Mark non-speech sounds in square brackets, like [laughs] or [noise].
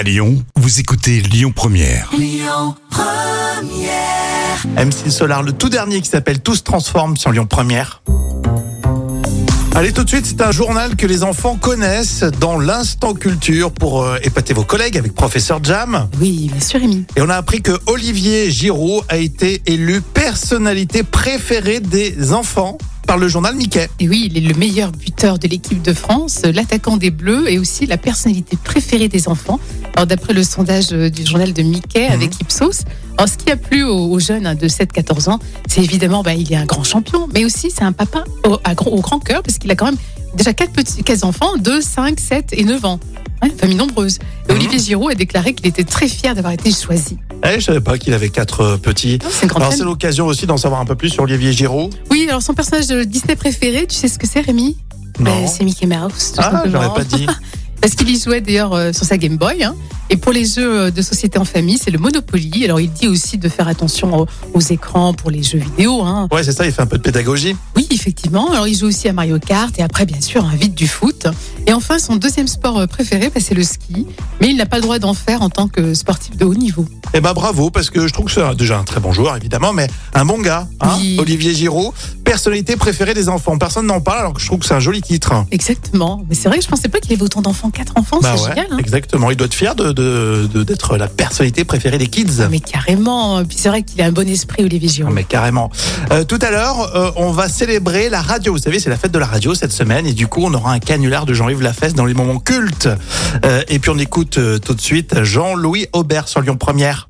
À Lyon, vous écoutez Lyon Première. M6 Solar, le tout dernier qui s'appelle Tous transforme sur Lyon Première. Allez tout de suite, c'est un journal que les enfants connaissent dans l'instant culture pour euh, épater vos collègues avec professeur Jam. Oui, bien sûr, Rémi. Et on a appris que Olivier Giraud a été élu personnalité préférée des enfants par le journal Mickey. Et oui, il est le meilleur buteur de l'équipe de France, l'attaquant des Bleus et aussi la personnalité préférée des enfants. Alors, d'après le sondage euh, du journal de Mickey Mhm. avec Ipsos, alors, ce qui a plu aux, jeunes hein, de 7-14 ans, c'est évidemment, bah, il est un grand champion, mais aussi c'est un papa au, grand cœur parce qu'il a quand même déjà quatre petits quatre enfants, 2, 5, 7 et 9 ans. Ouais, famille nombreuse. Et Mhm. Olivier Giroud a déclaré qu'il était très fier d'avoir été choisi. Eh, je savais pas qu'il avait quatre euh, petits. C'est une grande Alors c'est famille. l'occasion aussi d'en savoir un peu plus sur Olivier Giraud. Oui, alors son personnage de Disney préféré, tu sais ce que c'est, Rémi? Non. Ben, C'est Mickey Mouse. tout Ah, simplement. j'aurais pas dit. [laughs] Parce qu'il y jouait d'ailleurs euh, sur sa Game Boy. hein. Et pour les jeux euh, de société en famille, c'est le Monopoly. Alors il dit aussi de faire attention aux, aux écrans pour les jeux vidéo. hein. Ouais, c'est ça, il fait un peu de pédagogie. Effectivement. Alors il joue aussi à Mario Kart et après, bien sûr, un vide du foot. Et enfin, son deuxième sport euh, préféré, bah, c'est le ski. Mais il n'a pas le droit d'en faire en tant que sportif de haut niveau. Eh ben bravo, parce que je trouve que c'est déjà un très bon joueur, évidemment, mais un bon gars, hein, Oui. Olivier Giraud, personnalité préférée des enfants. Personne n'en parle, alors que je trouve que c'est un joli titre. Exactement. Mais c'est vrai que je pensais pas qu'il avait autant d'enfants. Quatre enfants, Bah c'est ouais, génial. hein. exactement. Il doit être fier de, de- de- d'être la personnalité préférée des kids. Mais carrément. Puis c'est vrai qu'il a un bon esprit, Olivier Ah, Giroud. Mais carrément. Euh, tout à l'heure, euh, on va célébrer la radio. Vous savez, c'est la fête de la radio cette semaine, et du coup, on aura un canular de Jean-Yves Lafesse dans les moments cultes. Euh, et puis, on écoute euh, tout de suite Jean-Louis Aubert sur Lyon Première.